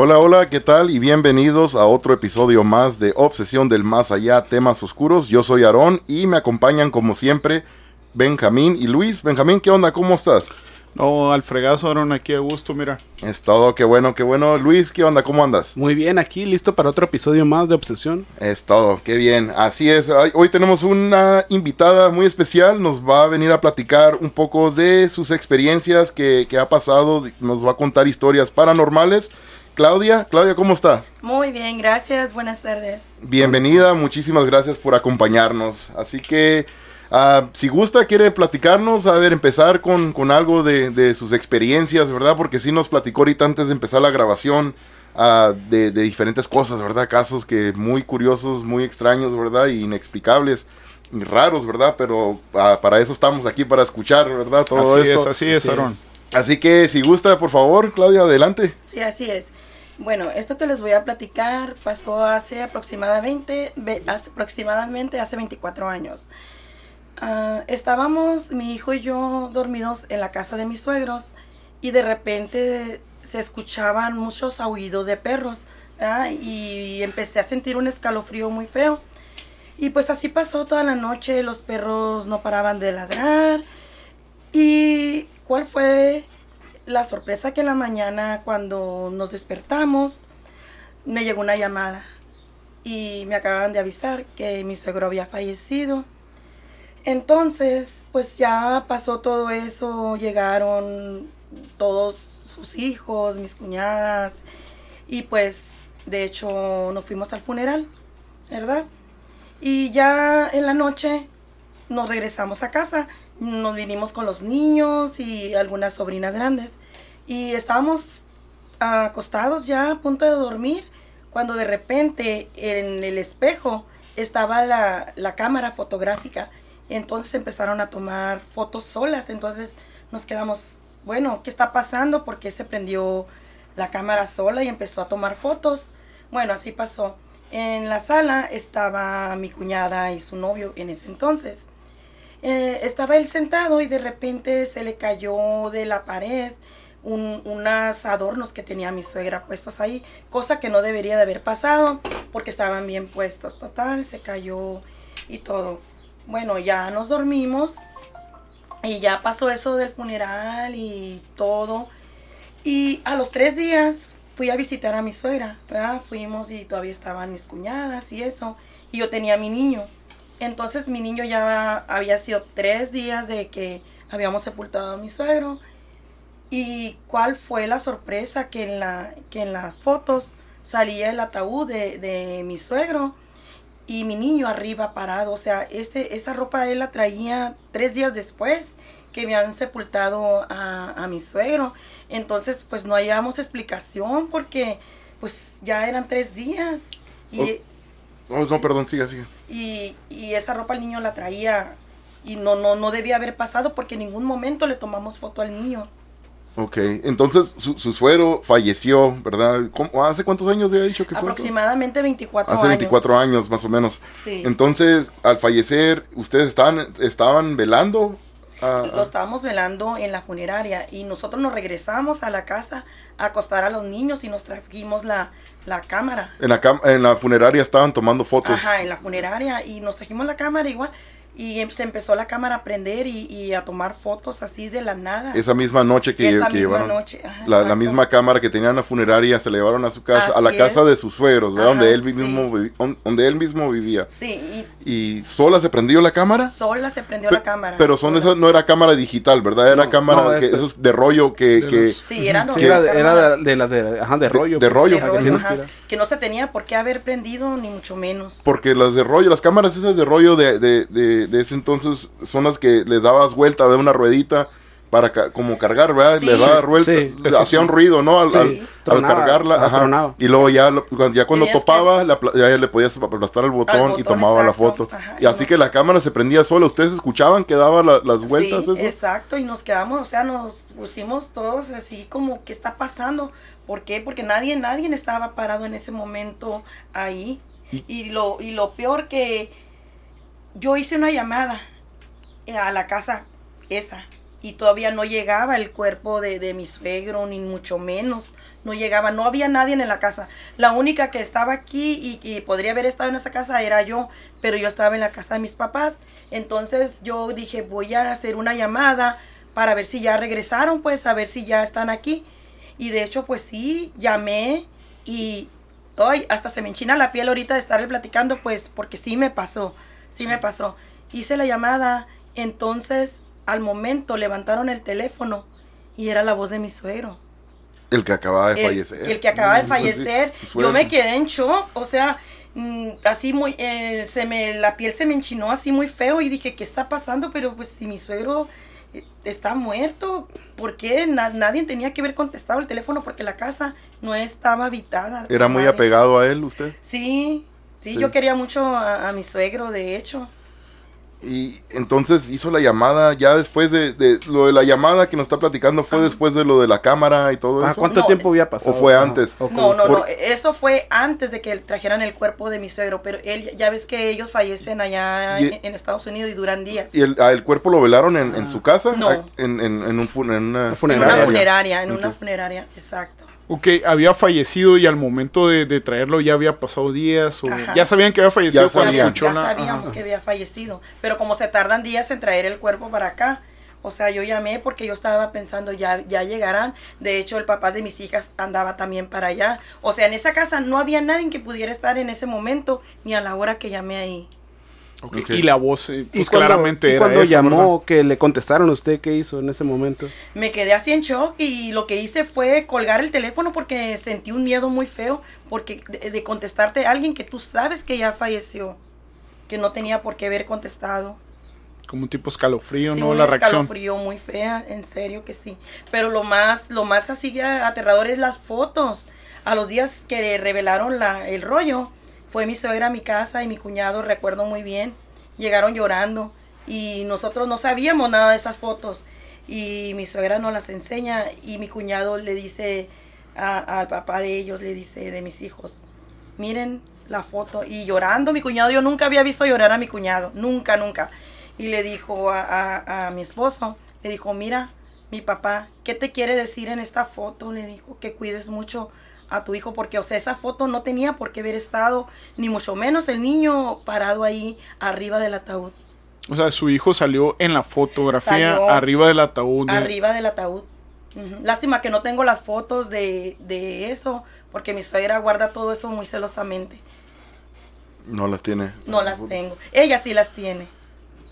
Hola, hola, ¿qué tal? Y bienvenidos a otro episodio más de Obsesión del Más Allá, temas oscuros. Yo soy Aarón y me acompañan como siempre Benjamín y Luis. Benjamín, ¿qué onda? ¿Cómo estás? No, al fregazo, Aaron, aquí a gusto, mira. Es todo, qué bueno, qué bueno. Luis, ¿qué onda? ¿Cómo andas? Muy bien, aquí listo para otro episodio más de Obsesión. Es todo, qué bien. Así es, hoy tenemos una invitada muy especial. Nos va a venir a platicar un poco de sus experiencias que, que ha pasado. Nos va a contar historias paranormales. Claudia, Claudia, ¿cómo está? Muy bien, gracias. Buenas tardes. Bienvenida, muchísimas gracias por acompañarnos. Así que, ah, si gusta, quiere platicarnos, a ver, empezar con, con algo de, de sus experiencias, ¿verdad? Porque sí nos platicó ahorita antes de empezar la grabación ah, de, de diferentes cosas, ¿verdad? Casos que muy curiosos, muy extraños, ¿verdad? Y inexplicables. Y raros, ¿verdad? Pero ah, para eso estamos aquí, para escuchar, ¿verdad? Todo así esto. es, así es, Aaron. Así que, si gusta, por favor, Claudia, adelante. Sí, así es. Bueno, esto que les voy a platicar pasó hace aproximadamente, hace, aproximadamente hace 24 años. Ah, estábamos, mi hijo y yo, dormidos en la casa de mis suegros y de repente se escuchaban muchos aullidos de perros y empecé a sentir un escalofrío muy feo. Y pues así pasó toda la noche, los perros no paraban de ladrar. ¿Y cuál fue la sorpresa que en la mañana cuando nos despertamos me llegó una llamada y me acababan de avisar que mi suegro había fallecido. Entonces, pues ya pasó todo eso, llegaron todos sus hijos, mis cuñadas y pues de hecho nos fuimos al funeral, ¿verdad? Y ya en la noche nos regresamos a casa, nos vinimos con los niños y algunas sobrinas grandes y estábamos acostados ya a punto de dormir cuando de repente en el espejo estaba la, la cámara fotográfica. Entonces empezaron a tomar fotos solas. Entonces nos quedamos, bueno, ¿qué está pasando? ¿Por qué se prendió la cámara sola y empezó a tomar fotos? Bueno, así pasó. En la sala estaba mi cuñada y su novio en ese entonces. Eh, estaba él sentado y de repente se le cayó de la pared un, unos adornos que tenía mi suegra puestos ahí, cosa que no debería de haber pasado porque estaban bien puestos. Total, se cayó y todo. Bueno, ya nos dormimos y ya pasó eso del funeral y todo. Y a los tres días fui a visitar a mi suegra, ¿verdad? Fuimos y todavía estaban mis cuñadas y eso. Y yo tenía mi niño. Entonces mi niño ya había sido tres días de que habíamos sepultado a mi suegro. ¿Y cuál fue la sorpresa? Que en, la, que en las fotos salía el ataúd de, de mi suegro y mi niño arriba parado. O sea, este, esta ropa él la traía tres días después que habían sepultado a, a mi suegro. Entonces, pues no hallábamos explicación porque pues ya eran tres días. Y, no, perdón, siga, siga. y, y esa ropa el niño la traía y no, no, no debía haber pasado porque en ningún momento le tomamos foto al niño. Ok, entonces su, su suero falleció, ¿verdad? ¿Cómo- ¿Hace cuántos años había dicho que fue? Aproximadamente 24 Hace años. 24 años, más o menos. Sí. Entonces, al fallecer, ¿ustedes estaban, estaban velando? A- Lo estábamos velando en la funeraria y nosotros nos regresamos a la casa a acostar a los niños y nos trajimos la, la cámara. en, la en la funeraria estaban tomando fotos. Ajá, en la funeraria y nos trajimos la cámara igual y se empezó la cámara a prender y, y a tomar fotos así de la nada. Esa misma noche que, Esa que misma llevaron. noche, ajá, la, misma cámara que tenían en la funeraria se la llevaron a su casa, a la casa de sus suegros, ¿verdad? Ajá, donde, él sí. mismo donde él mismo vivía. Sí, ¿Y sola se prendió la cámara? sola se prendió Pe- la cámara. Pero son sola. esas, no era cámara digital, ¿verdad? Era No, cámara, no, que, es- esos de rollo que... de que los- Sí, era Sí, normal, era, de- era de, de las de, ajá, de rollo. de pues. rollo. de ajá, que no se tenía por qué haber prendido ni mucho menos. Porque las de rollo, las cámaras esas de rollo de, de, ese entonces son las que les dabas vuelta de una ruedita para ca- como cargar, ¿verdad? Sí. Le daba vuelta, Sí, hacía un ruido, ¿no? Al, Sí. al- cargarla, ajá. Y luego ya, ya cuando Tenías topaba, ya le podías aplastar el botón, y tomaba la foto. Ajá, y así no- que la cámara se prendía sola. ¿Ustedes escuchaban que daba la- las vueltas sí, eso? exacto, y nos quedamos, o sea, nos pusimos todos así como, ¿qué está pasando? ¿Por qué? Porque nadie, nadie estaba parado en ese momento ahí. Y- Y, lo, y lo peor que yo hice una llamada eh, a la casa esa y todavía no llegaba el cuerpo de, de mi suegro, ni mucho menos. No llegaba, no había nadie en la casa. La única que estaba aquí y que podría haber estado en esa casa era yo, pero yo estaba en la casa de mis papás. Entonces yo dije, voy a hacer una llamada para ver si ya regresaron, pues a ver si ya están aquí. Y de hecho, pues sí, llamé y hoy hasta se me enchina la piel ahorita de estarle platicando, pues porque sí me pasó, sí me pasó. Hice la llamada, entonces al momento levantaron el teléfono y era la voz de mi suegro. El que acababa de El, fallecer. el que acaba de Pues sí, fallecer. pues Yo me quedé en shock, o sea, mm, así muy, eh, se me, la piel se me enchinó así muy feo y dije, ¿qué está pasando? Pero pues si mi suegro eh, está muerto, ¿por qué? Na- nadie tenía que haber contestado el teléfono porque la casa no estaba habitada. Era muy Nadie. apegado a él usted. Sí, sí, Sí. yo quería mucho a, a mi suegro, de hecho. Y entonces hizo la llamada ya después de, de lo de la llamada que nos está platicando fue después de lo de la cámara y todo Ah, eso. ¿Cuánto No, tiempo había pasado? o fue Ajá. antes? ¿O No, no, Por- no, eso fue antes de que trajeran el cuerpo de mi suegro, pero él, ya ves que ellos fallecen allá Y- en, en Estados Unidos y duran días. ¿Y el, ah, el cuerpo lo velaron en, en su casa? No. Ah, En, en, en un fun- en una en funeraria. una funeraria, en una funeraria, exacto. Ok, había fallecido y al momento de, de traerlo ya había pasado días o Ajá. ya sabían que había fallecido Ya cuando sabían. escuchó ya sabíamos ajá. que había fallecido, pero como se tardan días en traer el cuerpo para acá, o sea, yo llamé porque yo estaba pensando ya ya llegarán. De hecho, el papá de mis hijas andaba también para allá. O sea, en esa casa no había nadie que pudiera estar en ese momento ni a la hora que llamé ahí. Y la voz, eh, ¿Y pues cuando- claramente y era cuando llamó, que le contestaron a usted, ¿qué hizo en ese momento? Me quedé así en shock y lo que hice fue colgar el teléfono porque sentí un miedo muy feo porque de, de contestarte a alguien que tú sabes que ya falleció, que no tenía por qué haber contestado. Como un tipo escalofrío, Sí, ¿no? La reacción. escalofrío muy fea, en serio que sí. Pero lo más, lo más así aterrador es las fotos. A los días que revelaron la, el rollo, fue mi suegra a mi casa y mi cuñado, recuerdo muy bien. Llegaron llorando y nosotros no sabíamos nada de esas fotos. Y mi suegra nos las enseña y mi cuñado le dice al papá de ellos, le dice de mis hijos, miren la foto. Y llorando, mi cuñado, yo nunca había visto llorar a mi cuñado, nunca, nunca. Y le dijo a, a- a mi esposo, le dijo, mira, mi papá, ¿qué te quiere decir en esta foto? Le dijo, que cuides mucho a tu hijo, porque, o sea, esa foto no tenía por qué haber estado, ni mucho menos el niño parado ahí arriba del ataúd. O sea, su hijo salió en la fotografía Salió arriba del ataúd. arriba del ataúd. Lástima que no tengo las fotos de, de eso, porque mi suegra guarda todo eso muy celosamente. No las tiene. No las tengo. Ella sí las tiene,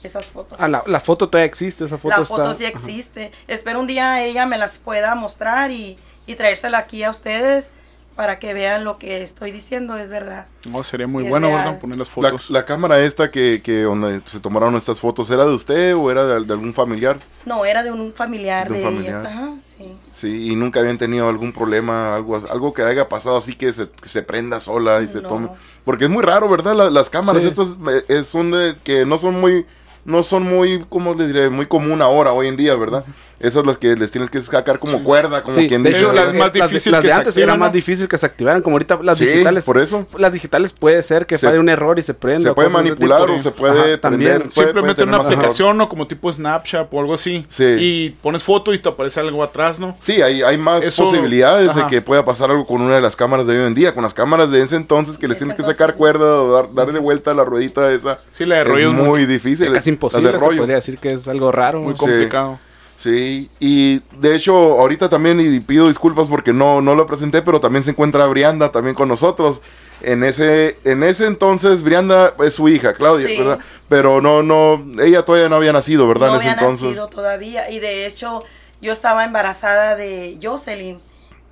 esas fotos. Ah, la, la foto todavía existe, esa foto La está... foto sí existe. Espero un día ella me las pueda mostrar y, y traérsela aquí a ustedes para que vean lo que estoy diciendo, es verdad. No, sería muy Es bueno. ¿verdad? Poner las La, fotos. la cámara esta que, que donde se tomaron estas fotos, ¿era de usted o era de, de algún familiar? No, era de un familiar De de, un familiar. ellas. Ajá, sí. Sí, y nunca habían tenido algún problema, algo, algo que haya pasado así que se, que se prenda sola y se No. tome. Porque es muy raro, ¿verdad? La- las cámaras Sí. estas eh, eh, son de- que no son muy, no son muy, ¿cómo le diré? Muy común ahora, hoy en día, ¿verdad? Esas las que les tienes que sacar como cuerda, como Sí, quien de dice. hecho, las más las de- difícil las que de antes activan, era más ¿no? difícil que se activaran, como ahorita las Sí, digitales. por eso. Las digitales puede ser que Se- falle un error y se prenda. se puede manipular o sí. se puede Ajá, también. puede- Simplemente puede tener una aplicación o como tipo Snapchat o algo así. Sí. Y pones foto y te aparece algo atrás, ¿no? Sí, hay, hay más Eso- posibilidades de que pueda pasar algo con una de las cámaras de hoy en día. Con las cámaras de ese entonces que les tienes que sacar no. cuerda o dar- darle vuelta a la ruedita esa. Sí, la de es rollo es muy difícil. Casi Las imposible, de se rollo. podría decir que es algo raro. muy complicado. Sí, y de hecho ahorita también y pido disculpas porque no, no lo presenté, pero también se encuentra Brianda también con nosotros. En ese, en ese entonces Brianda es su hija, Claudia, Sí. ¿verdad? Pero no, no, ella todavía no había nacido, ¿verdad? No en ese había entonces. nacido todavía y de hecho yo estaba embarazada de Jocelyn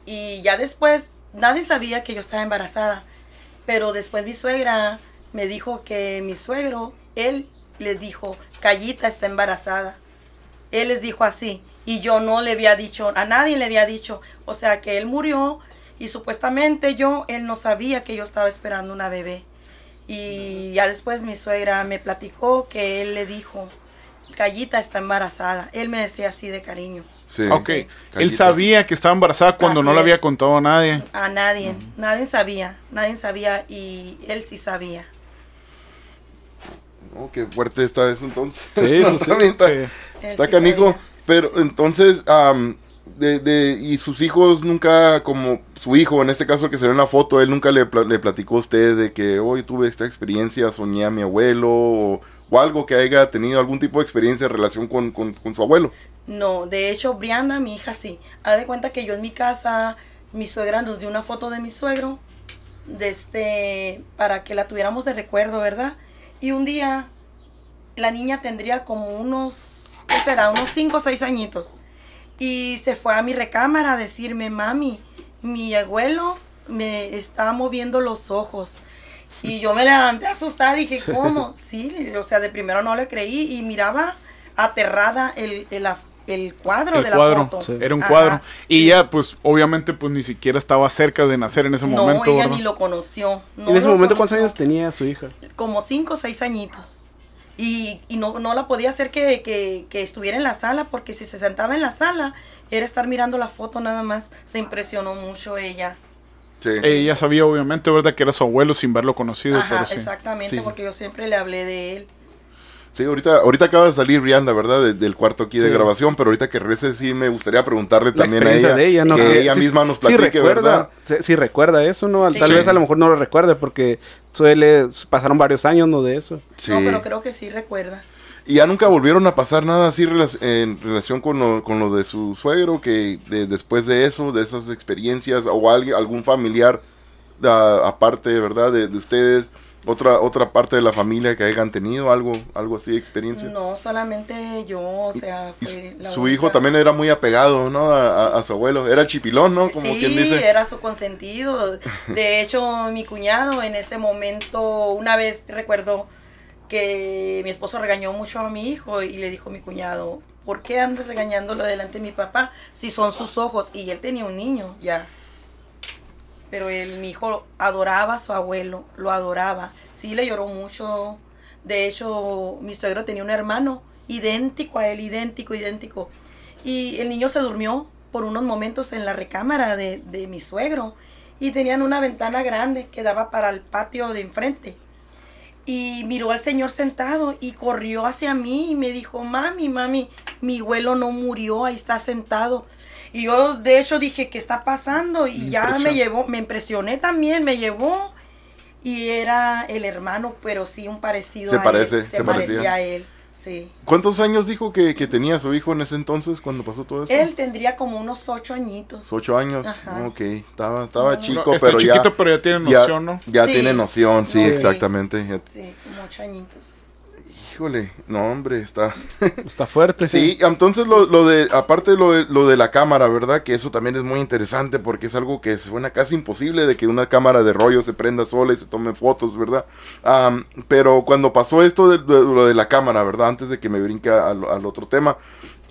y ya después nadie sabía que yo estaba embarazada, pero después mi suegra me dijo que mi suegro, él les dijo, Callita está embarazada. Él les dijo así y yo no le había dicho, a nadie le había dicho, o sea que él murió y supuestamente yo, él no sabía que yo estaba esperando una bebé. Y ya después mi suegra me platicó que él le dijo, Callita está embarazada. Él me decía así de cariño. Sí. Ok. Él sabía que estaba embarazada cuando Así no le había contado a nadie. A nadie, nadie sabía, nadie sabía y él sí sabía. Oh, qué fuerte está eso entonces. Sí, eso sí. También está, sí canijo. Pero entonces, am, de, de- y sus hijos nunca, como su hijo, en este caso el que se ve en la foto, él nunca le, le platicó a usted de que hoy tuve esta experiencia, soñé a mi abuelo o, o algo que haya tenido algún tipo de experiencia en relación con, con- con su abuelo. No, de hecho, Brianda, mi hija, sí. Haz de cuenta que yo en mi casa, mi suegra nos dio una foto de mi suegro, de este, para que la tuviéramos de recuerdo, ¿verdad? Y un día, la niña tendría como unos, ¿qué será? Unos 5 o 6 añitos. Y se fue a mi recámara a decirme, mami, mi abuelo me está moviendo los ojos. Y yo me levanté asustada, dije, ¿cómo? Sí, o sea, de primero no le creí y miraba aterrada el, el, el cuadro El de cuadro, la foto. sí. era un Ajá, cuadro. Y sí. ya, pues, obviamente, pues ni siquiera estaba cerca de nacer en ese No, momento. ella ¿verdad? ni lo conoció. no en ese momento, ¿cuántos años tenía su hija? Como cinco o seis añitos. Y, y no, no la podía hacer que, que, que estuviera en la sala, porque si se sentaba en la sala, era estar mirando la foto nada más. Se impresionó mucho ella. Sí. Ella sabía, obviamente, ¿verdad? Que era su abuelo sin verlo conocido. Ajá, pero sí. exactamente, Sí. porque yo siempre le hablé de él. Sí, ahorita, ahorita acaba de salir Brianda, ¿verdad? De- del cuarto aquí de Sí. grabación, pero ahorita que regrese sí me gustaría preguntarle La también a ella, de ella, ¿no? que ella sí- misma nos sí platique, recuerda, ¿verdad? sí, sí recuerda eso, ¿no? Sí. Tal Sí. vez a lo mejor no lo recuerde porque suele, pasaron varios años, ¿no? De eso. Sí. No, pero creo que sí recuerda. Y ya nunca volvieron a pasar nada así en relación con lo, con lo de su suegro, que de- después de eso, de esas experiencias, o alguien, algún familiar aparte, ¿verdad? De, de ustedes, otra otra parte de la familia que hayan tenido algo algo así de experiencia. No, solamente yo, o sea, fue la su única. hijo también era muy apegado, ¿no? A, a- a su abuelo. Era el chipilón, ¿no? Como sí, quien dice. era su consentido. De hecho, mi cuñado en ese momento, una vez recuerdo que mi esposo regañó mucho a mi hijo y le dijo a mi cuñado, ¿por qué andas regañándolo delante de mi papá si son sus ojos? Y él tenía un niño ya. Pero él, mi hijo adoraba a su abuelo, lo adoraba. Sí, le lloró mucho. De hecho, mi suegro tenía un hermano idéntico a él, idéntico, idéntico. Y el niño se durmió por unos momentos en la recámara de, de mi suegro. Y tenían una ventana grande que daba para el patio de enfrente. Y miró al señor sentado y corrió hacia mí y me dijo, mami, mami, mi abuelo no murió, ahí está sentado. Y yo de hecho dije, ¿qué está pasando? Y ya me llevó, me impresioné también, me llevó. Y era el hermano, pero sí un parecido Se a parece, él. Se, se parecía. parecía a él, sí. ¿Cuántos años dijo que, que tenía su hijo en ese entonces cuando pasó todo esto? Él tendría como unos ocho añitos. Ocho años. Ajá. Ok, estaba, estaba No, chico, No, pero chiquito, ya, pero ya tiene ya, noción, ¿no? ya Sí. tiene noción, sí, exactamente. Ya- Sí, como ocho añitos. Híjole, no hombre, está... Está fuerte, Sí, entonces lo, lo de, aparte lo de, lo de la cámara, ¿verdad? Que eso también es muy interesante porque es algo que suena casi imposible de que una cámara de rollo se prenda sola y se tome fotos, ¿verdad? Am, pero cuando pasó esto de, de- lo de la cámara, ¿verdad? Antes de que me brinque al, al otro tema,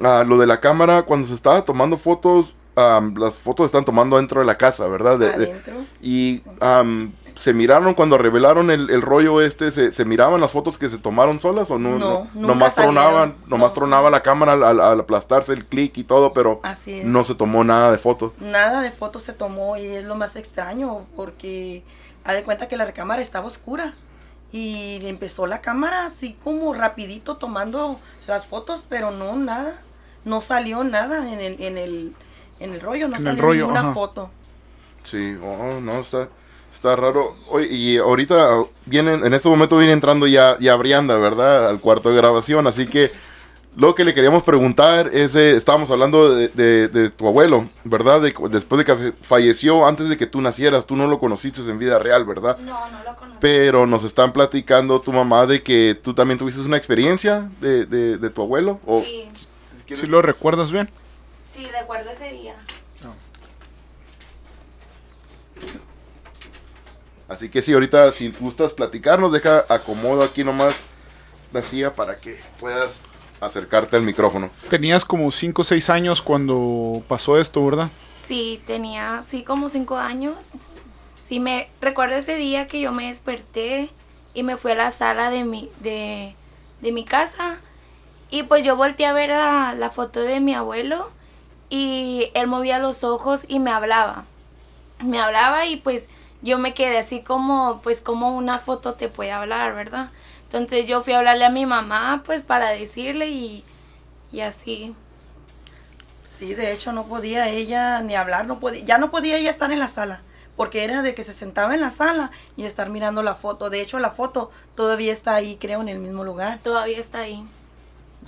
ah, lo de la cámara, cuando se estaba tomando fotos, am, las fotos están tomando dentro de la casa, ¿verdad? De- de- Adentro. y am, se miraron cuando revelaron el, el rollo este, se, se miraban las fotos que se tomaron solas o no? No, nunca nomás tronaban, salieron, nomás no. tronaba la cámara al, aplastarse el clic y todo, pero Así es. no se tomó nada de fotos. Nada de fotos se tomó y es lo más extraño porque ha de cuenta que la recámara estaba oscura y empezó la cámara así como rapidito tomando las fotos, pero no nada, no salió nada en el en el en el rollo, no En el salió rollo, ninguna ajá. foto. Sí, oh, no, está, está raro. Oye, y ahorita vienen, en este momento viene entrando ya, ya Brianda, ¿verdad? Al cuarto de grabación, así que lo que le queríamos preguntar es, eh, estábamos hablando de, de- de tu abuelo, ¿verdad? De después de que falleció, antes de que tú nacieras, tú no lo conociste en vida real, ¿verdad? No, no lo conocí. Pero nos están platicando tu mamá de que tú también tuviste una experiencia de, de, de tu abuelo. O, Sí, si quieres- ¿Sí lo recuerdas bien? sí, recuerdo ese día. Así que sí, ahorita si gustas platicarnos, deja acomodo aquí nomás la silla para que puedas acercarte al micrófono. Tenías como 5 o 6 años cuando pasó esto, ¿verdad? Sí, tenía, sí, como cinco años. Sí, me recuerdo ese día que yo me desperté y me fui a la sala de mi, de, de mi casa. Y pues yo volteé a ver la, la foto de mi abuelo y él movía los ojos y me hablaba. Me hablaba y pues yo me quedé así como, pues como una foto te puede hablar, ¿verdad? Entonces yo fui a hablarle a mi mamá pues para decirle y, y así. Sí, de hecho no podía ella ni hablar, no podía, ya no podía ella estar en la sala, porque era de que se sentaba en la sala y estar mirando la foto. De hecho la foto todavía está ahí, creo, en el mismo lugar. Todavía está ahí.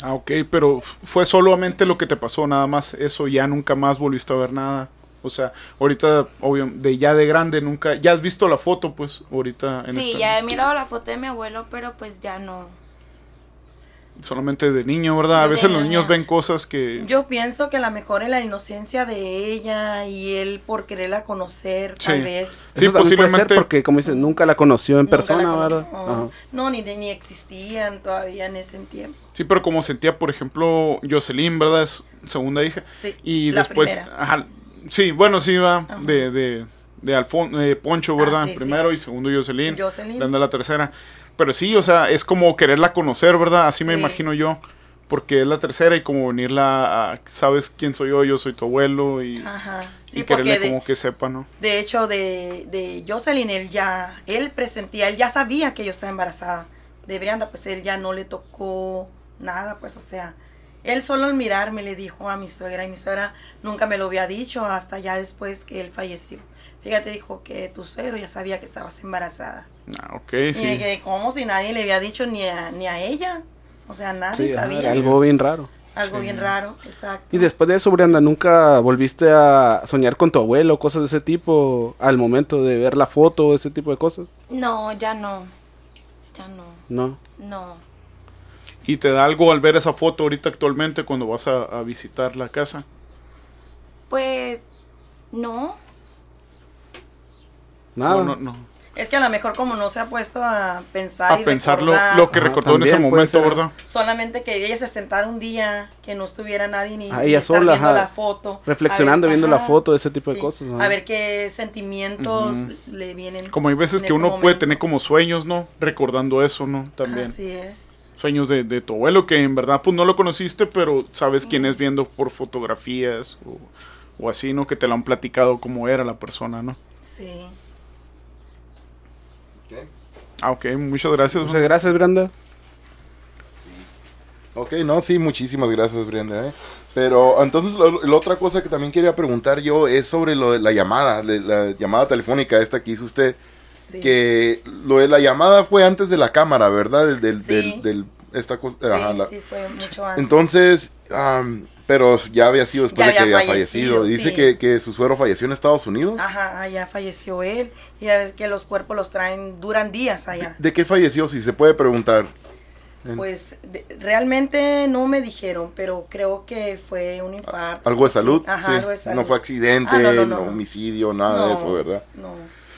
Ah, ok, pero fue solamente lo que te pasó, nada más eso, ya nunca más volviste a ver nada. O sea, ahorita, obvio, de ya de grande nunca, ya has visto la foto, pues, ahorita en Sí, esta- ya he mirado la foto de mi abuelo, pero pues ya no. solamente de niño, ¿verdad? A De veces los niño. niños ven cosas que... Yo pienso que a lo mejor en la inocencia de ella y él por quererla conocer, tal Sí. vez. Sí, Eso también puede ser posiblemente- porque, como dices, nunca la conoció en nunca persona, ¿verdad? No, Ajá. no, ni, ni existían todavía en ese tiempo. Sí, pero como sentía, por ejemplo, Jocelyn, ¿verdad? Es segunda hija. Sí, Y la después, primera. ajá, sí, bueno, sí va de, de, de Alfon- de Poncho, ¿verdad? Ah, sí, sí. Primero y segundo Jocelyn. Jocelyn. Brenda la tercera. Pero sí, o sea, es como quererla conocer, ¿verdad? Así me imagino yo. Porque es la tercera y como venirla a, ¿sabes quién soy yo? Yo soy tu abuelo y, Ajá. y quererle de, como que sepa, ¿no? de hecho de, de Jocelyn, él ya, él presentía, él ya sabía que yo estaba embarazada. De Brianda, pues él ya no le tocó nada, pues o sea, él solo al mirarme le dijo a mi suegra y mi suegra nunca me lo había dicho hasta ya después que él falleció. Fíjate, dijo que tu suegro ya sabía que estabas embarazada. Ah, ok, Y me sí. quedé como si nadie le había dicho ni a, ni a ella. O sea, nadie Sí, sabía. era algo bien raro. Algo Sí. bien raro, exacto. Y después de eso, Brianda, ¿nunca volviste a soñar con tu abuelo, cosas de ese tipo, al momento de ver la foto, ese tipo de cosas? No, ya no. Ya no. No. No. ¿Y te da algo al ver esa foto ahorita actualmente cuando vas a, a visitar la casa? Pues no. Nada. No, no, no. Es que a lo mejor como no se ha puesto a pensar A y pensar lo, recordar, lo que Ajá, recordó en ese puede momento. ¿verdad? solamente que ella se sentara un día, que no estuviera nadie ni, Ah, ella sola, viendo ajá. la foto. Reflexionando, ver, viendo la foto, ese tipo de cosas. A ver qué sentimientos le vienen. Como hay veces en que uno puede tener como sueños, ¿no? Recordando eso, ¿no? También. Así es. Sueños de, de tu abuelo que en verdad pues no lo conociste, pero sabes quién es viendo por fotografías o, o así, ¿no? Que te lo han platicado cómo era la persona, ¿no? Sí. Ah, ok, muchas gracias. Muchas gracias, Brenda. Ok, no, sí, muchísimas gracias, Brenda. ¿eh? Pero entonces, lo- la otra cosa que también quería preguntar yo es sobre lo de la llamada, de la llamada telefónica esta que hizo usted. Sí. Que lo de la llamada fue antes de la cámara, ¿verdad? Del, del, Sí. del, del- esta cosa. Sí, ajá, la- sí, fue mucho antes. Entonces, am, pero ya había sido después Ya de que había fallecido. fallecido, Dice sí. que, que su suegro falleció en Estados Unidos. Ajá, allá falleció él. Y ya ves que los cuerpos los traen, duran días allá. ¿De qué falleció? Si se puede preguntar. Pues de- realmente no me dijeron, pero creo que fue un infarto. ¿Algo de salud? Ajá, algo de salud. No fue accidente, Ah, no, no, no homicidio, nada de eso, ¿verdad? No.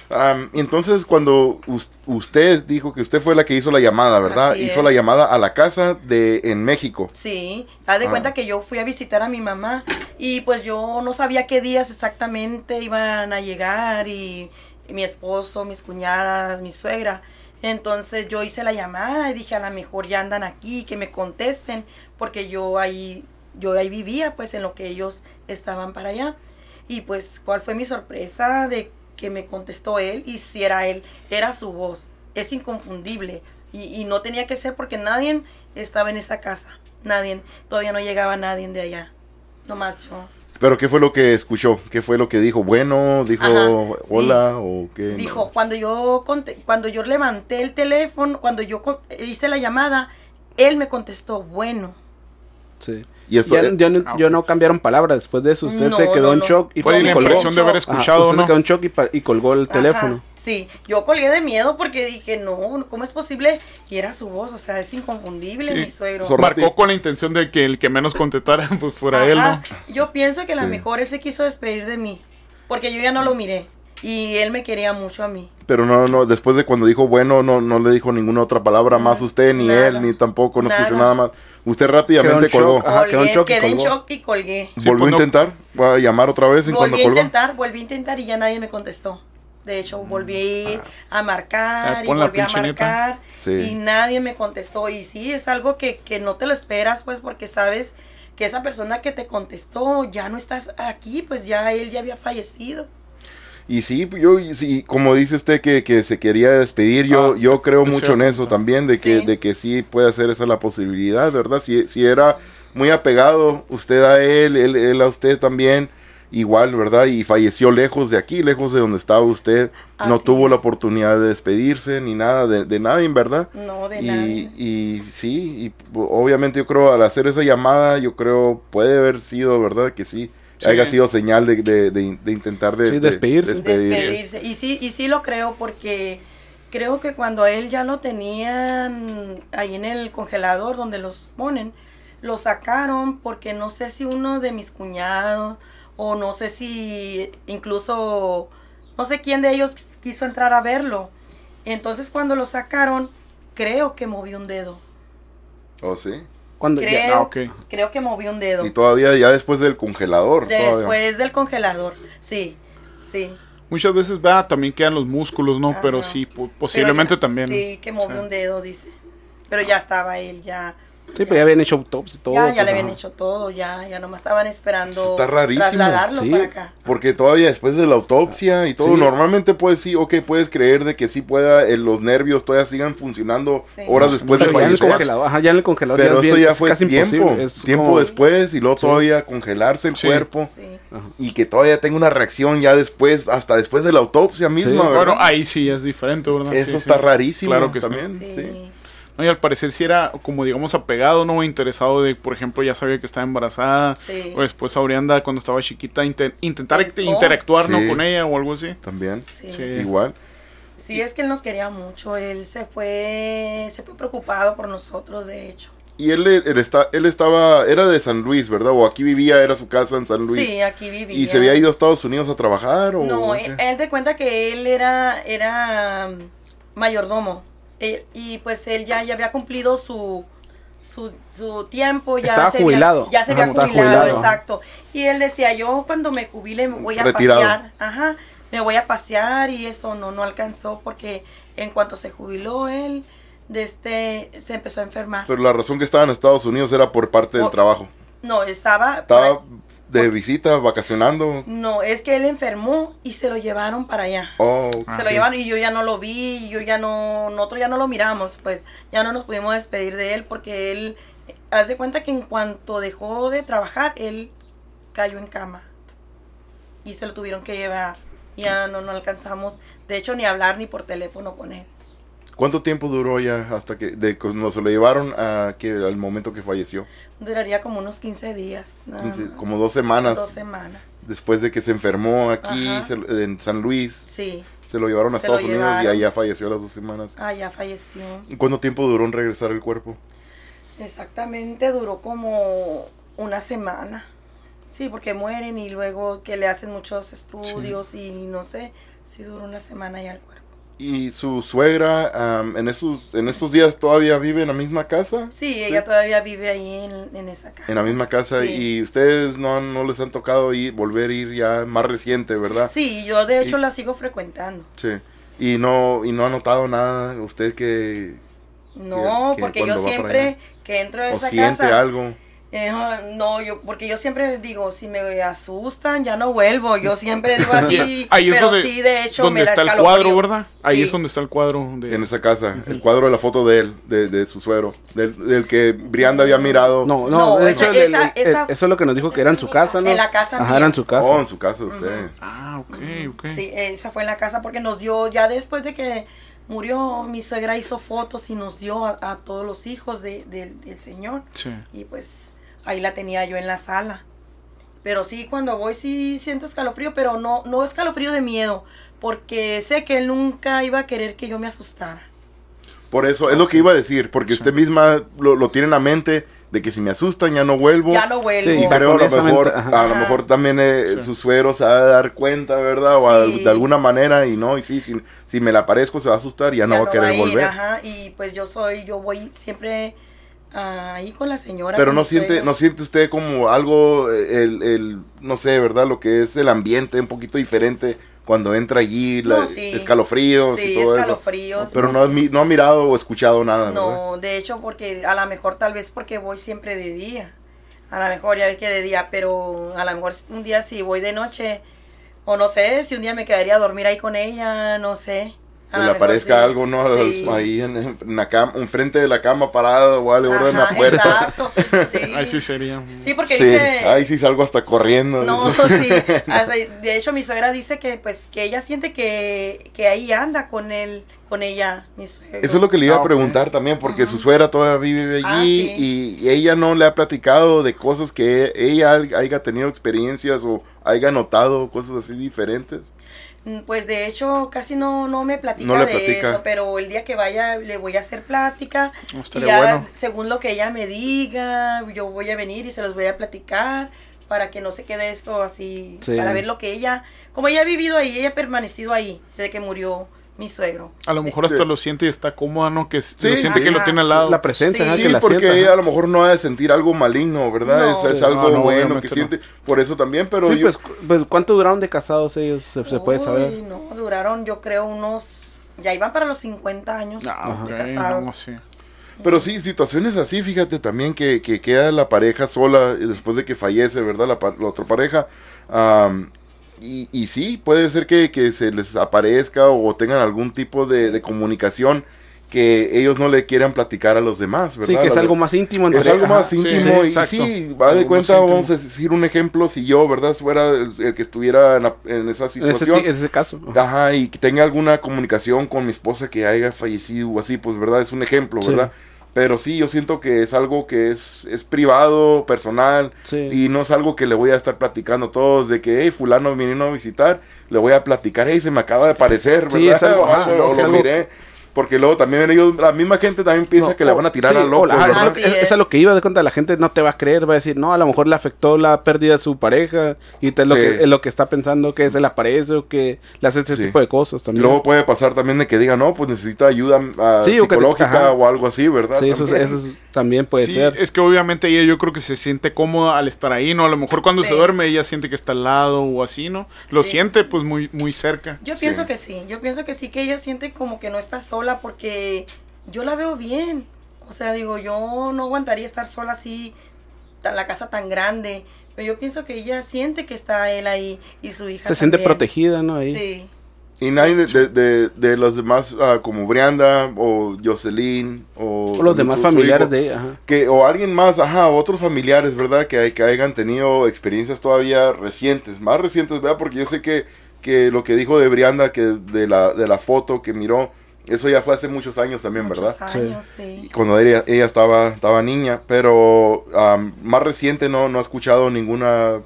Am, entonces, cuando us- usted dijo que usted fue la que hizo la llamada, ¿verdad? Así hizo es. la llamada a la casa de en México. Sí, haz de Ah. cuenta que yo fui a visitar a mi mamá y pues yo no sabía qué días exactamente iban a llegar y, y mi esposo, mis cuñadas, mi suegra. Entonces yo hice la llamada y dije a lo mejor ya andan aquí, que me contesten, porque yo ahí, yo ahí vivía pues en lo que ellos estaban para allá. Y pues cuál fue mi sorpresa de que me contestó él y si era él, era su voz, es inconfundible y, y no tenía que ser porque nadie estaba en esa casa, nadie, todavía no llegaba nadie de allá, nomás yo. Pero ¿qué fue lo que escuchó? ¿Qué fue lo que dijo? ¿Bueno? ¿Dijo Ajá, sí. hola? ¿O qué? Dijo, cuando yo, cuando yo levanté el teléfono, cuando yo hice la llamada, él me contestó, bueno. Sí. Y esto, ya, eh, ya no, Ah, ya no cambiaron palabras después de eso. Usted No, se quedó no, en no. shock y, Fue y la colgó. impresión de haber Ajá, escuchado, usted ¿no? se quedó en shock y, y colgó el Ajá, teléfono. sí, yo colgué de miedo porque dije, no, ¿cómo es posible? Y era su voz, o sea, es inconfundible Sí. mi suegro. Sor- Marcó con la intención de que el que menos contestara pues fuera Ajá, él, ¿no? Yo pienso que a lo Sí. mejor él se quiso despedir de mí, porque yo ya no lo miré y él me quería mucho a mí. pero no, no, después de cuando dijo bueno, no, no le dijo ninguna otra palabra más Mm, usted, ni nada. él, ni tampoco, no escuchó Nada. más. Usted rápidamente colgó. Ajá, quedó en shock y quedé en colgó. shock y colgué. Sí, ¿Volvió pues, a no- intentar? ¿Va a llamar otra vez en cuando Volví a colgó? intentar, volví a intentar y ya nadie me contestó. De hecho, volví a marcar Ah, y pon la volví a marcar Sí. y nadie me contestó. Y sí, es algo que, que no te lo esperas, pues, porque sabes que esa persona que te contestó ya no estás aquí, pues ya él ya había fallecido. Y sí, yo, sí, como dice usted que, que se quería despedir, yo, Ah, yo creo mucho en eso también, de que, Sí. de que sí puede ser esa la posibilidad, ¿verdad? Si, si era muy apegado, usted a él, él, él a usted también, igual, ¿verdad? Y falleció lejos de aquí, lejos de donde estaba usted. no Así tuvo la oportunidad de despedirse ni nada, de, de nadie, ¿verdad? No, de y, nada. y sí, y obviamente yo creo al hacer esa llamada, yo creo puede haber sido, ¿verdad? Que sí, Sí. haya sido señal de, de, de- de intentar de, Sí, de- despedirse. despedirse. Y sí, y sí lo creo porque creo que cuando a él ya lo tenían ahí en el congelador donde los ponen, lo sacaron porque no sé si uno de mis cuñados o no sé si incluso no sé quién de ellos quiso entrar a verlo. Entonces cuando lo sacaron, creo que movió un dedo. ¿Oh, sí? Cuando ya- Creo, Ah, ok. creo que movió un dedo. Y todavía ya después del congelador. todavía. Después del congelador. Sí, sí. Muchas veces, vea, también quedan los músculos, ¿no? Pero Ajá. sí, po- posiblemente Pero ya- también. Sí, que movió Sí. un dedo, dice. Pero ya estaba él, ya. Sí, pues ya habían hecho autopsia y todo. ya, ya pues, le habían ajá. hecho todo, ya, ya nomás estaban esperando Eso está rarísimo. trasladarlo Sí. para acá. Porque todavía después de la autopsia y todo, Sí. normalmente puedes sí, ok, puedes creer de que sí pueda, eh, los nervios todavía sigan funcionando Sí. horas después de Pero ya en el fallecer. congelador, ajá, ya en el congelador Pero es eso bien- ya es fue casi tiempo, es tiempo como- después y luego Sí. todavía congelarse el Sí. cuerpo y que todavía tenga una reacción ya después, hasta después de la autopsia misma, Sí. ¿verdad? Bueno, ahí sí es diferente, ¿verdad? Eso Sí, está sí. rarísimo Claro que sí. también. Sí. No, y al parecer sí era, como digamos, apegado, ¿no? Interesado de, por ejemplo, ya sabía que estaba embarazada. Sí. O después Aurianda, cuando estaba chiquita, inte- intentar interactuar. Con ella o algo así. También, Sí. Sí. igual. Sí, es que él nos quería mucho. Él se fue, se fue preocupado por nosotros, de hecho. Y él, él, está, él estaba, era de San Luis, ¿verdad? O aquí vivía, era su casa en San Luis. Sí, aquí vivía. ¿Y se había ido a Estados Unidos a trabajar? O No, él, él te cuenta que él era, era mm, mayordomo. Él- y pues él ya, ya había cumplido su, su, su tiempo. Ya Estaba se había- jubilado. ya se Ajá, había jubilado, jubilado. exacto. Y él decía, yo cuando me jubile me voy a Retirado. pasear. Ajá, me voy a pasear y eso no, no alcanzó porque en cuanto se jubiló él, de este, se empezó a enfermar. Pero la razón que estaba en Estados Unidos era por parte del trabajo. no, estaba... Estaba de visita, vacacionando. No, es que él enfermó y se lo llevaron para allá. Oh, se lo llevaron y yo ya no lo vi, yo ya no, nosotros ya no lo miramos, pues ya no nos pudimos despedir de él porque él, haz de cuenta que en cuanto dejó de trabajar, él cayó en cama y se lo tuvieron que llevar. Ya no, no alcanzamos, de hecho, ni hablar ni por teléfono con él. ¿Cuánto tiempo duró ya hasta que de cuando se lo llevaron a que al momento que falleció? Duraría como unos 15 días. nada 15, más. como dos semanas Dos semanas. después de que se enfermó aquí se- en San Luis. Sí. Se lo llevaron a Se Estados Unidos y llevaron. allá falleció a las dos semanas. Ah, ya falleció. ¿Y ¿Cuánto tiempo duró en regresar el cuerpo? Exactamente, duró como una semana. Sí, porque mueren y luego que le hacen muchos estudios y no sé, sí duró una semana ya el cuerpo. ¿Y su suegra en, estos, en estos días todavía vive en la misma casa? Sí, ella todavía vive ahí en, en esa casa. En la misma casa Sí. y ustedes no, han- no les han tocado ir, volver a ir ya más reciente, ¿verdad? Sí, yo de hecho Y- la sigo frecuentando. Sí. Y no, y no ha notado nada usted que No, Que- que porque yo siempre que entro a o esa siente casa, algo. Eh, no, yo porque yo siempre digo, si me asustan ya no vuelvo. Yo siempre digo así, Ahí es pero donde, sí de hecho donde me da está el cuadro, ¿verdad? Ahí Sí. es donde está el cuadro. De... En esa casa, el cuadro de la foto de él, de, de su suegro, del, del que Brianda había mirado. No, no, No, de esa- hecho, el- esa- el- esa- eso es lo que nos dijo que era en su casa, ¿no? En la casa Ajá, mía. era en su casa. Oh, en su casa de usted. Ah, ok, ok. Sí, esa fue en la casa porque nos dio, ya después de que murió, mi suegra hizo fotos y nos dio a, a todos los hijos de- del- del señor. Sí. Y pues ahí la tenía yo en la sala. Pero sí, cuando voy sí siento escalofrío, pero no, no escalofrío de miedo, porque sé que él nunca iba a querer que yo me asustara. Por eso, es lo que iba a decir, porque Sí. usted misma lo, lo tiene en la mente de que si me asustan ya no vuelvo. Ya no vuelvo. Sí, creo a lo mejor, ajá. a lo mejor también eh, Sí. su suegro se va a dar cuenta, ¿verdad? O de alguna manera, y no, y sí, si, si me la aparezco se va a asustar y ya, no va a querer ir, volver. ajá, y pues yo soy, yo voy siempre ahí con la señora. Pero no siente, no siente usted como algo, eh, el, el, no sé, ¿verdad? Lo que es el ambiente un poquito diferente cuando entra allí, la- No, sí. escalofríos Sí, y todo escalofríos. eso. Pero no, ha mi- no ha mirado o escuchado nada, ¿verdad? No, de hecho, porque a lo mejor tal vez porque voy siempre de día. A lo mejor ya ves que de día, pero a lo mejor un día si voy de noche, o no sé, si un día me quedaría a dormir ahí con ella, no sé. Se A le aparezca sí. algo, ¿no? Sí. Ahí en, en la cama, enfrente de la cama parado o algo, en la puerta. Exacto. Sí. Ahí sí sería. Sí, porque Sí, dice. ahí sí salgo hasta corriendo. No, sí. Hasta- de hecho, mi suegra dice que pues que ella siente que, que ahí anda con él, con ella, mi suegro. Eso es lo que le iba Ah, a ok. preguntar también, porque Ujú. su suegra todavía vive allí Ah, sí. y, y ella no le ha platicado de cosas que ella haya tenido experiencias o haya notado cosas así diferentes. Mm, Pues de hecho casi no, no me platica No le de platica. eso, pero el día que vaya le voy a hacer plática No, y ya bueno. según lo que ella me diga, yo voy a venir y se los voy a platicar para que no se quede esto así, Sí. para ver lo que ella, como ella ha vivido ahí, ella ha permanecido ahí desde que murió mi suegro. A lo mejor hasta Sí. lo siente y está cómoda, ¿no? Que Sí, lo siente sí. que lo tiene al lado. La presencia, Sí. ajá, Sí, que la porque sienta, ella a lo mejor no ha de sentir algo maligno, ¿verdad? No. es, es Sí. algo Ah, no, bueno que no. siente. Por eso también, pero Sí, yo, pues, pues, ¿cuánto duraron de casados ellos? Se, se puede Uy, saber. no, duraron yo creo unos, ya iban para los 50 años Ah, de casados. no, sí. Pero sí, situaciones así, fíjate también que, que queda la pareja sola y después de que fallece, ¿verdad? La, otra pareja. Y, y sí, puede ser que, que se les aparezca o tengan algún tipo de, de comunicación que ellos no le quieran platicar a los demás, ¿verdad? Sí, que es algo más íntimo. en Es algo más Ajá. íntimo sí, y sí, va de cuenta, vamos a decir un ejemplo, si yo, ¿verdad? Fuera el, el que estuviera en, la- en esa En ese, situación. en ese caso. Ajá. Ajá, y que tenga alguna comunicación con mi esposa que haya fallecido o así, pues, ¿verdad? Es un ejemplo, Sí. Pero sí, yo siento que es algo que es, es privado, personal, Sí. y no es algo que le voy a estar platicando a todos de que, hey, fulano vino a visitar, le voy a platicar, hey, se me acaba de aparecer, ¿verdad? Sí, es algo- O ajá, o es lo algo- miré. Porque luego también ellos, la misma gente también piensa No, que le o- van a tirar sí, a loco, la-. Así es, es es. a lo que iba de cuenta, la gente no te va a creer, va a decir, no, a lo mejor le afectó la pérdida de su pareja y te, es, lo que, es lo que está pensando que se le aparece o que le hace ese Sí. tipo de cosas Y también. luego puede pasar también de que diga, no, pues necesita ayuda ah, Sí, o que te- psicológica o algo así, ¿verdad? sí, eso, es- También. eso es- también puede Sí, ser. es que obviamente ella yo creo que se siente cómoda al estar ahí, ¿no? A lo mejor cuando Sí. se duerme ella siente que está al lado o así, ¿no? Lo Sí. siente pues muy muy cerca. Yo Sí. pienso que sí, yo pienso que sí, que ella siente como que no está sola porque yo la veo bien. O sea, digo, yo no aguantaría estar sola así, tan- la casa tan grande. Pero yo pienso que ella siente que está él ahí y su hija se siente también. protegida, ¿no? Ahí. Sí. Y nadie de, de, de- de los demás, ah, como Brianda o Jocelyn o, O los demás su- su familiares hijo, de ella. ajá. que o alguien más, ajá, otros familiares, ¿verdad? Que, hay- que hayan tenido experiencias todavía recientes, más recientes, ¿verdad? Porque yo sé que, que lo que dijo de Brianda, que de la, de la foto que miró, eso ya fue hace muchos años también, ¿verdad? Muchos Sí. años, sí. Cuando ella, ella estaba, estaba niña, pero más reciente no, no ha escuchado ninguna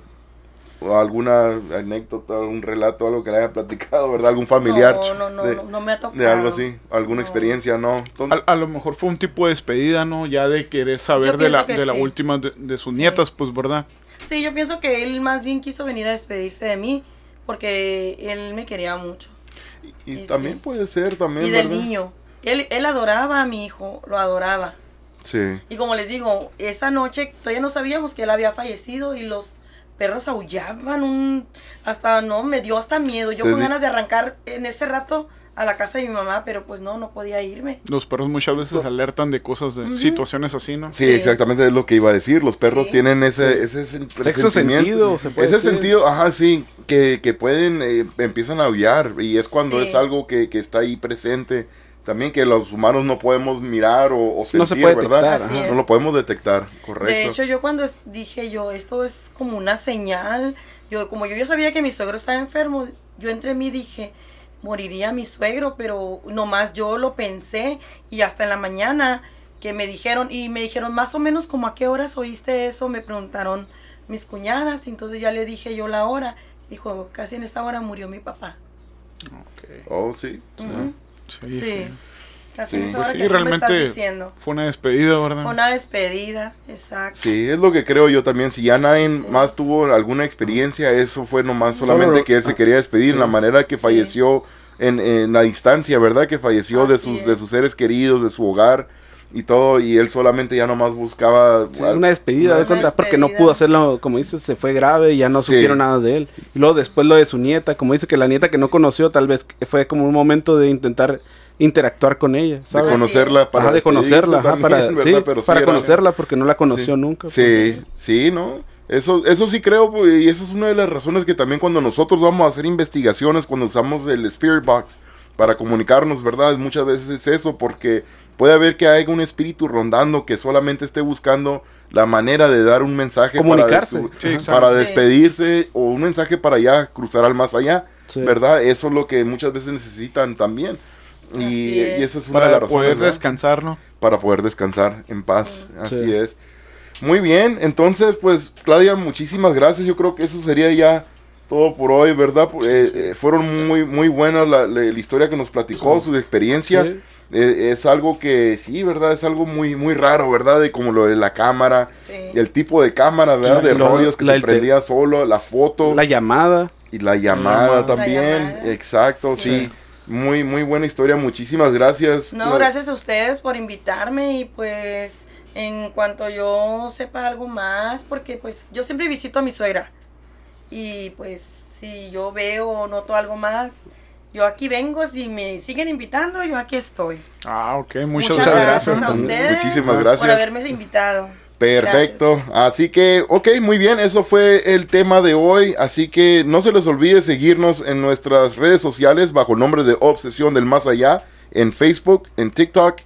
o alguna anécdota, un relato, algo que le haya platicado, ¿verdad? Algún familiar No, no, no, de, no, no me ha tocado. de algo así, alguna No. experiencia, ¿no? A, a lo mejor fue un tipo de despedida, ¿no? Ya de querer saber de la, de la sí. última de, de sus Sí. nietas, pues, ¿verdad? Sí, yo pienso que él más bien quiso venir a despedirse de mí porque él me quería mucho. Y, y también sí. puede ser, también, Y del ¿verdad? niño. Él, él adoraba a mi hijo, lo adoraba. Sí. Y como les digo, esa noche todavía no sabíamos que él había fallecido y los perros aullaban un hasta no me dio hasta miedo. Yo Sí, con ganas de arrancar en ese rato a la casa de mi mamá, pero pues no, no podía irme. Los perros muchas veces alertan de cosas, de situaciones así, ¿no? Sí, Sí. exactamente es lo que iba a decir. Los perros Sí. tienen ese, Sí. ese Sexto sentido, se puede Ese decir. sentido, ajá, sí, que, que pueden, eh, empiezan a aullar y es cuando Sí. es algo que, que está ahí presente. También que los humanos no podemos mirar o, o sentir, No se puede ¿verdad? No lo podemos detectar, correcto. De hecho, yo cuando dije yo, esto es como una señal, yo como yo ya sabía que mi suegro estaba enfermo, yo entre mí dije, moriría mi suegro, pero nomás yo lo pensé y hasta en la mañana que me dijeron, y me dijeron más o menos como a qué horas oíste eso, me preguntaron mis cuñadas, y entonces ya le dije yo la hora, dijo, casi en esta hora murió mi papá. Ok. Oh, sí. Sí, Sí, sí. casi Sí. en esa Pues hora que me realmente diciendo. fue una despedida, ¿verdad? Fue una despedida, exacto. Sí, es lo que creo yo también. Si ya nadie Sí. más tuvo alguna experiencia, eso fue nomás solamente Solo- que él se quería despedir, sí. la manera que Sí. falleció en, en la distancia, ¿verdad? Que falleció de sus, es. de sus seres queridos, de su hogar y todo, y él solamente ya nomás buscaba... Sí, una despedida de cuenta, porque no pudo hacerlo, como dices, se fue grave y ya no Sí. supieron nada de él. Y luego después lo de su nieta, como dice que la nieta que no conoció, tal vez fue como un momento de intentar interactuar con ella, de conocerla para Ajá, de conocerla, ajá, para, sí. Pero sí para era- conocerla porque no la conoció Sí. nunca. pues. Sí, sí, ¿no? Eso, eso sí creo, pues, y eso es una de las razones que también cuando nosotros vamos a hacer investigaciones, cuando usamos el Spirit Box, para comunicarnos, ¿verdad? Muchas veces es eso, porque puede haber que haya un espíritu rondando que solamente esté buscando la manera de dar un mensaje para, Comunicarse. Sí, para Sí. despedirse o un mensaje para ya cruzar al más allá, Sí. ¿verdad? Eso es lo que muchas veces necesitan también. Y, es. y eso es una de las Para razones poder ¿verdad? descansar, ¿no? para poder descansar en paz. Así Sí. es. Muy bien, entonces, pues, Claudia, muchísimas gracias. Yo creo que eso sería ya todo por hoy, ¿verdad? Eh, eh, fueron muy, muy buenas la, la- la historia que nos platicó, su experiencia. Eh, es algo que, sí, ¿verdad? Es algo muy, muy raro, ¿verdad? De como lo de la cámara, Sí. el tipo de cámara, ¿verdad? Sí, de lo- rollos que la- se prendía solo, la foto La llamada. y la llamada también. La llamada. Exacto, sí. Sí. Muy, muy buena historia. Muchísimas gracias. No, gracias a ustedes por invitarme y pues en cuanto yo sepa algo más, porque pues yo siempre visito a mi suegra y pues si yo veo o noto algo más, yo aquí vengo, si me siguen invitando, yo aquí estoy. Ah, ok. Muchas, Muchas gracias. gracias a ustedes Muchísimas por gracias. haberme invitado. Perfecto. Así que, ok, muy bien. Eso fue el tema de hoy. Así que no se les olvide seguirnos en nuestras redes sociales bajo el nombre de Obsesión del Más Allá, en Facebook, en TikTok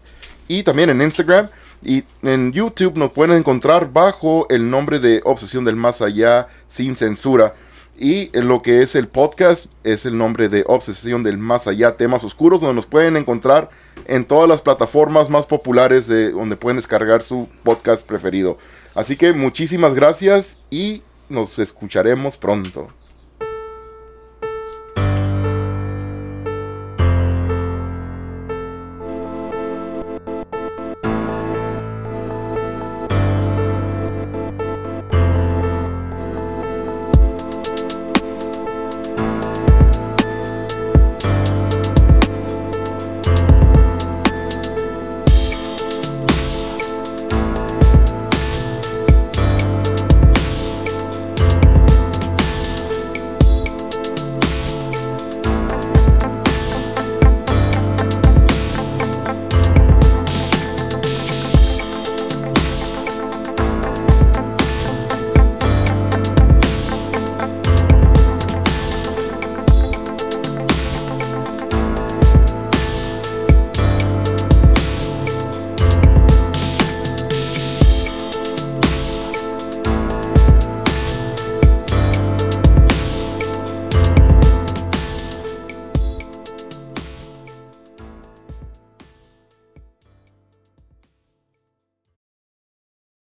y también en Instagram. Y en YouTube nos pueden encontrar bajo el nombre de Obsesión del Más Allá sin censura. Y lo que es el podcast es el nombre de Obsesión del Más Allá, temas oscuros, donde nos pueden encontrar en todas las plataformas más populares de donde pueden descargar su podcast preferido. Así que muchísimas gracias y nos escucharemos pronto.